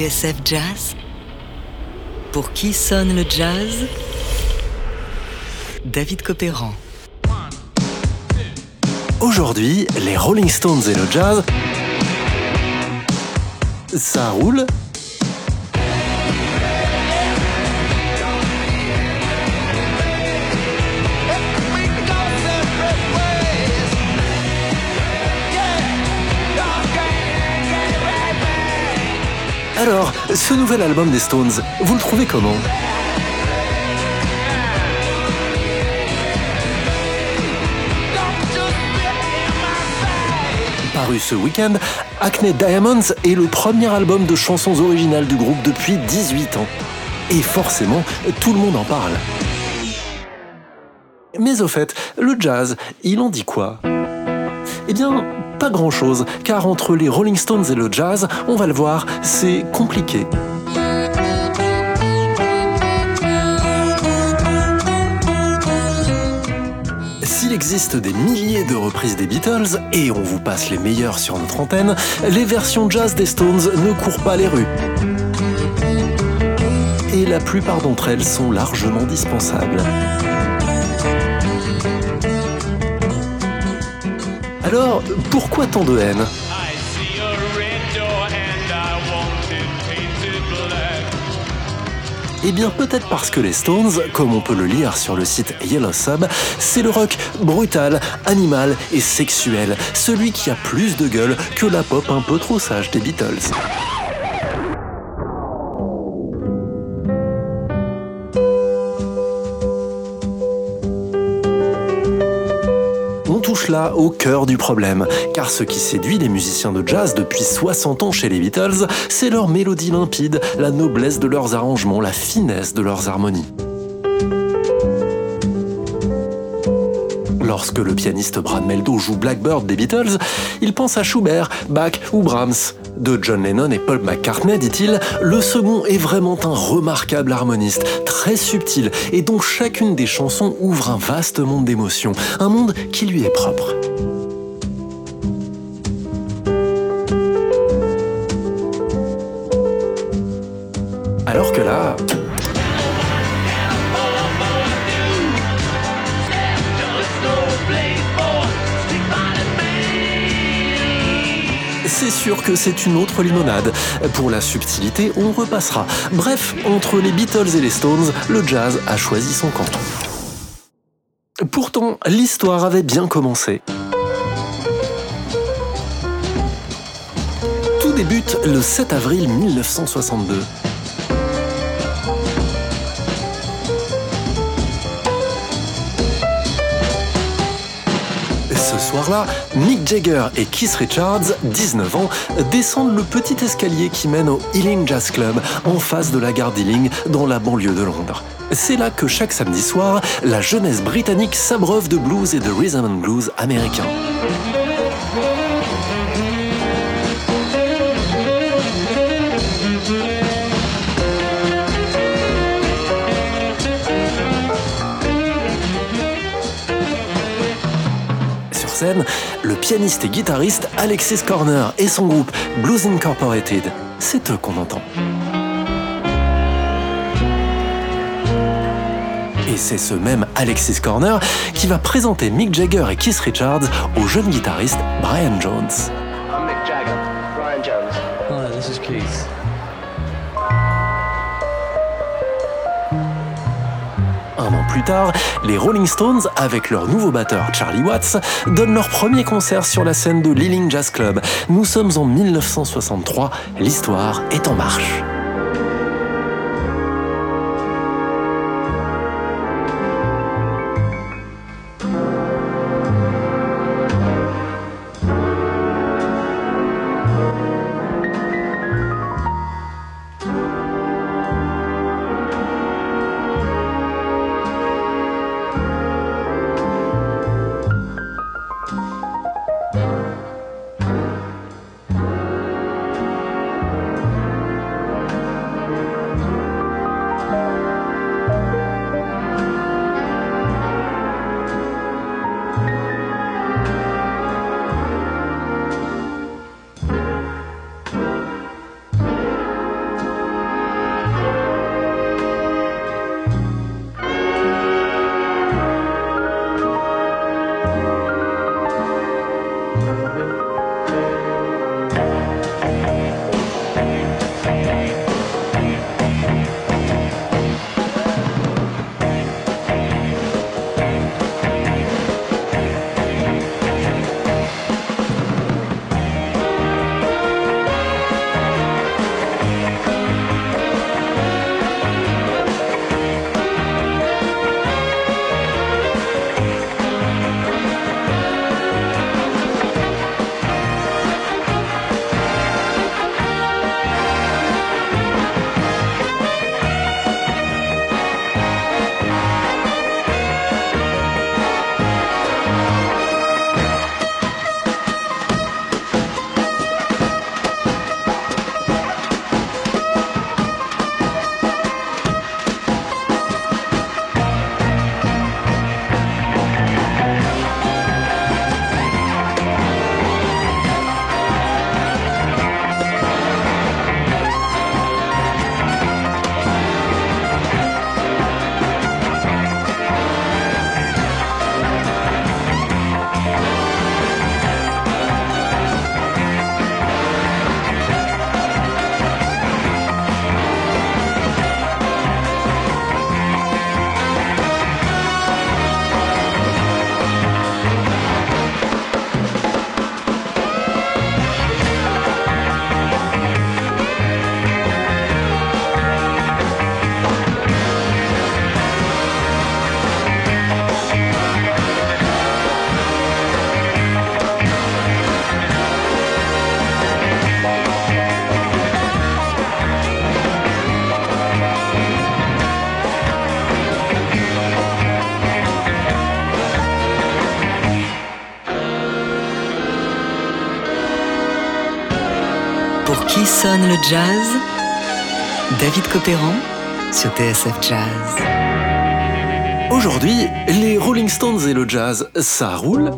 TSF Jazz. Pour qui sonne le jazz? David Copéran. Aujourd'hui, les Rolling Stones et le jazz, ça roule? Alors, ce nouvel album des Stones, vous le trouvez comment Paru ce week-end, Acne Diamonds est le premier album de chansons originales du groupe depuis 18 ans. Et forcément, tout le monde en parle. Mais au fait, le jazz, il en dit quoi? Eh bien, pas grand-chose, car entre les Rolling Stones et le jazz, on va le voir, c'est compliqué. S'il existe des milliers de reprises des Beatles, et on vous passe les meilleures sur notre antenne, les versions jazz des Stones ne courent pas les rues. Et la plupart d'entre elles sont largement dispensables. Alors, pourquoi tant de haine. Eh bien peut-être parce que les Stones, comme on peut le lire sur le site Yellow Sub, c'est le rock brutal, animal et sexuel, celui qui a plus de gueule que la pop un peu trop sage des Beatles. Au cœur du problème, car ce qui séduit les musiciens de jazz depuis 60 ans chez les Beatles, c'est leur mélodie limpide, la noblesse de leurs arrangements, la finesse de leurs harmonies. Lorsque le pianiste Brad Meldo joue Blackbird des Beatles, il pense à Schubert, Bach ou Brahms. De John Lennon et Paul McCartney, dit-il, le second est vraiment un remarquable harmoniste, très subtil, et dont chacune des chansons ouvre un vaste monde d'émotions, un monde qui lui est propre. Alors que là, c'est sûr que c'est une autre limonade. Pour la subtilité, on repassera. Bref, entre les Beatles et les Stones, le jazz a choisi son camp. Pourtant, l'histoire avait bien commencé. Tout débute le 7 avril 1962. Soir-là, Mick Jagger et Keith Richards, 19 ans, descendent le petit escalier qui mène au Ealing Jazz Club, en face de la gare d'Ealing, dans la banlieue de Londres. C'est là que chaque samedi soir, la jeunesse britannique s'abreuve de blues et de rhythm and blues américains. Scène, le pianiste et guitariste Alexis Corner et son groupe Blues Incorporated. C'est eux qu'on entend. Et c'est ce même Alexis Corner qui va présenter Mick Jagger et Keith Richards au jeune guitariste Brian Jones. I'm Mick Jagger, Brian Jones. Hi, this is Keith. Plus tard, les Rolling Stones, avec leur nouveau batteur Charlie Watts, donnent leur premier concert sur la scène de l'Ealing Jazz Club. Nous sommes en 1963, l'histoire est en marche. Qui sonne le jazz David Copéran sur TSF Jazz. Aujourd'hui, les Rolling Stones et le jazz, ça roule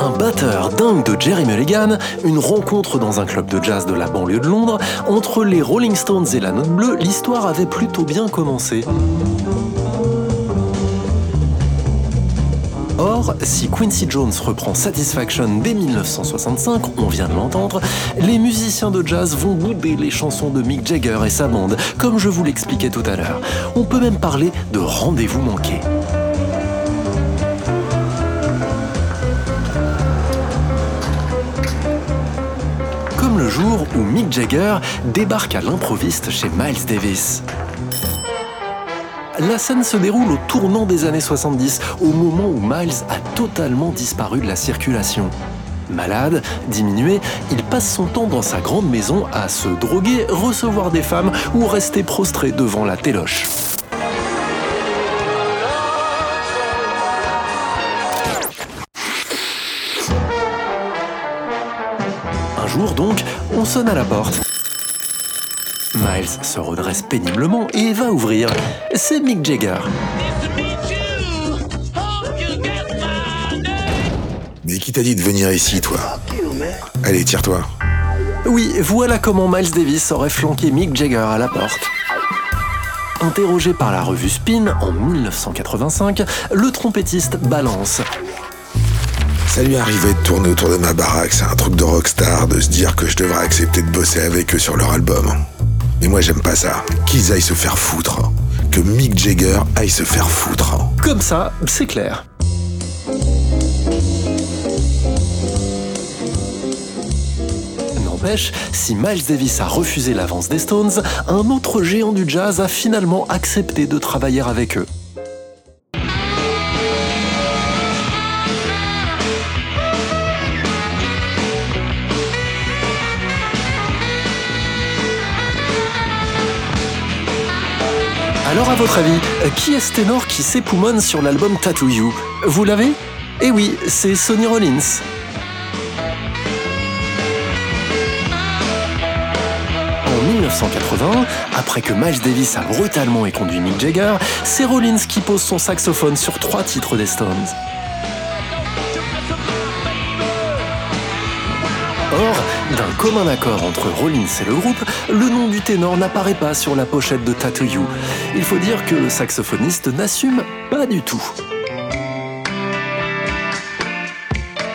Un batteur dingue de Jerry Mulligan, une rencontre dans un club de jazz de la banlieue de Londres, entre les Rolling Stones et la Note Bleue, l'histoire avait plutôt bien commencé. Or, si Quincy Jones reprend Satisfaction dès 1965, on vient de l'entendre, les musiciens de jazz vont bouder les chansons de Mick Jagger et sa bande, comme je vous l'expliquais tout à l'heure. On peut même parler de rendez-vous manqué. Comme le jour où Mick Jagger débarque à l'improviste chez Miles Davis. La scène se déroule au tournant des années 70, au moment où Miles a totalement disparu de la circulation. Malade, diminué, il passe son temps dans sa grande maison à se droguer, recevoir des femmes ou rester prostré devant la téloche. Un jour donc, on sonne à la porte. Miles se redresse péniblement et va ouvrir. C'est Mick Jagger. Mais qui t'a dit de venir ici, toi Allez, tire-toi. Oui, voilà comment Miles Davis aurait flanqué Mick Jagger à la porte. Interrogé par la revue Spin en 1985, le trompettiste balance. Ça lui arrivait de tourner autour de ma baraque, c'est un truc de rockstar de se dire que je devrais accepter de bosser avec eux sur leur album. Mais moi j'aime pas ça. Qu'ils aillent se faire foutre. Que Mick Jagger aille se faire foutre. Comme ça, c'est clair. N'empêche, si Miles Davis a refusé l'avance des Stones, un autre géant du jazz a finalement accepté de travailler avec eux. Alors à votre avis, qui est ce ténor qui s'époumonne sur l'album Tattoo You? Vous l'avez? Eh oui, c'est Sonny Rollins. En 1980, après que Miles Davis a brutalement éconduit Mick Jagger, c'est Rollins qui pose son saxophone sur trois titres des Stones. Or, d'un commun accord entre Rollins et le groupe, le nom du ténor n'apparaît pas sur la pochette de Tattoo You. Il faut dire que le saxophoniste n'assume pas du tout.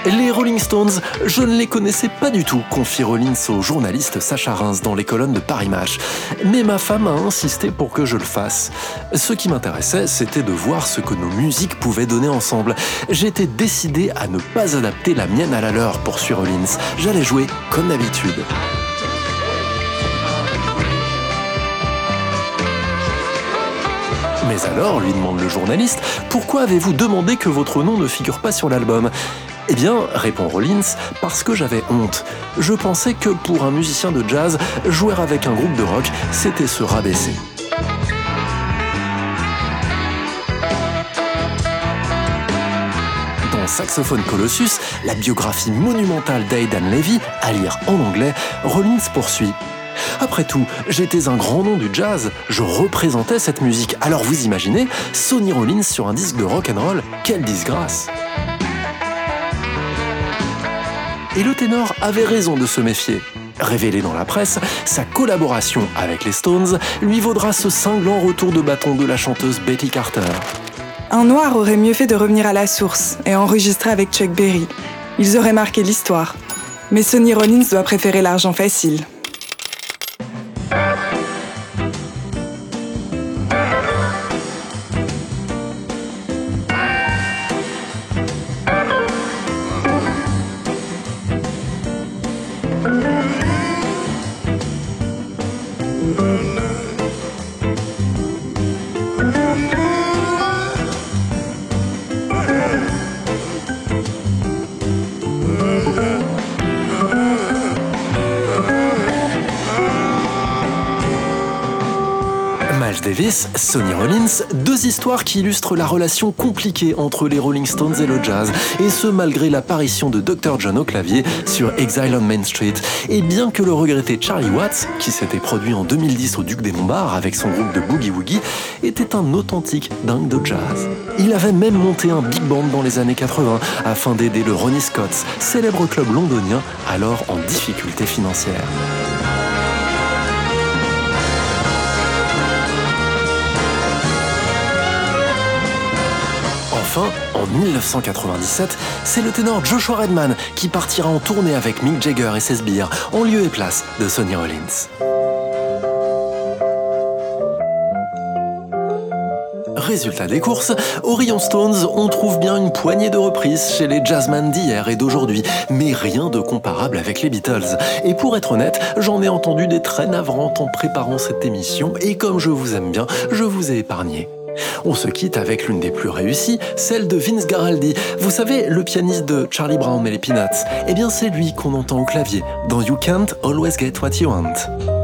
Les Rolling Stones, je ne les connaissais pas du tout, confie Rollins au journaliste Sacha Reims dans les colonnes de Paris Match. Mais ma femme a insisté pour que je le fasse. Ce qui m'intéressait, c'était de voir ce que nos musiques pouvaient donner ensemble. J'étais décidé à ne pas adapter la mienne à la leur, poursuit Rollins. J'allais jouer comme d'habitude. Mais alors, lui demande le journaliste, pourquoi avez-vous demandé que votre nom ne figure pas sur l'album? Eh bien, répond Rollins, parce que j'avais honte. Je pensais que pour un musicien de jazz, jouer avec un groupe de rock, c'était se rabaisser. Dans Saxophone Colossus, la biographie monumentale d'Aidan Levy, à lire en anglais, Rollins poursuit. Après tout, j'étais un grand nom du jazz, je représentais cette musique. Alors vous imaginez, Sonny Rollins sur un disque de rock and roll, quelle disgrâce Et le ténor avait raison de se méfier. Révélé dans la presse, sa collaboration avec les Stones lui vaudra ce cinglant retour de bâton de la chanteuse Betty Carter. Un noir aurait mieux fait de revenir à la source et enregistrer avec Chuck Berry. Ils auraient marqué l'histoire. Mais Sonny Rollins doit préférer l'argent facile. Davis, Sonny Rollins, deux histoires qui illustrent la relation compliquée entre les Rolling Stones et le jazz, et ce malgré l'apparition de Dr. John au clavier sur Exile on Main Street. Et bien que le regretté Charlie Watts, qui s'était produit en 2010 au Duc des Lombards avec son groupe de Boogie Woogie, était un authentique dingue de jazz. Il avait même monté un big band dans les années 80 afin d'aider le Ronnie Scott's, célèbre club londonien alors en difficulté financière. Enfin, en 1997, c'est le ténor Joshua Redman qui partira en tournée avec Mick Jagger et ses sbires en lieu et place de Sonny Rollins. Résultat des courses, Orion Stones, on trouve bien une poignée de reprises chez les jazzmen d'hier et d'aujourd'hui, mais rien de comparable avec les Beatles. Et pour être honnête, j'en ai entendu des très navrantes en préparant cette émission, et comme je vous aime bien, je vous ai épargné. On se quitte avec l'une des plus réussies, celle de Vince Garaldi. Vous savez, le pianiste de Charlie Brown et les Peanuts. Eh bien, c'est lui qu'on entend au clavier dans You Can't Always Get What You Want.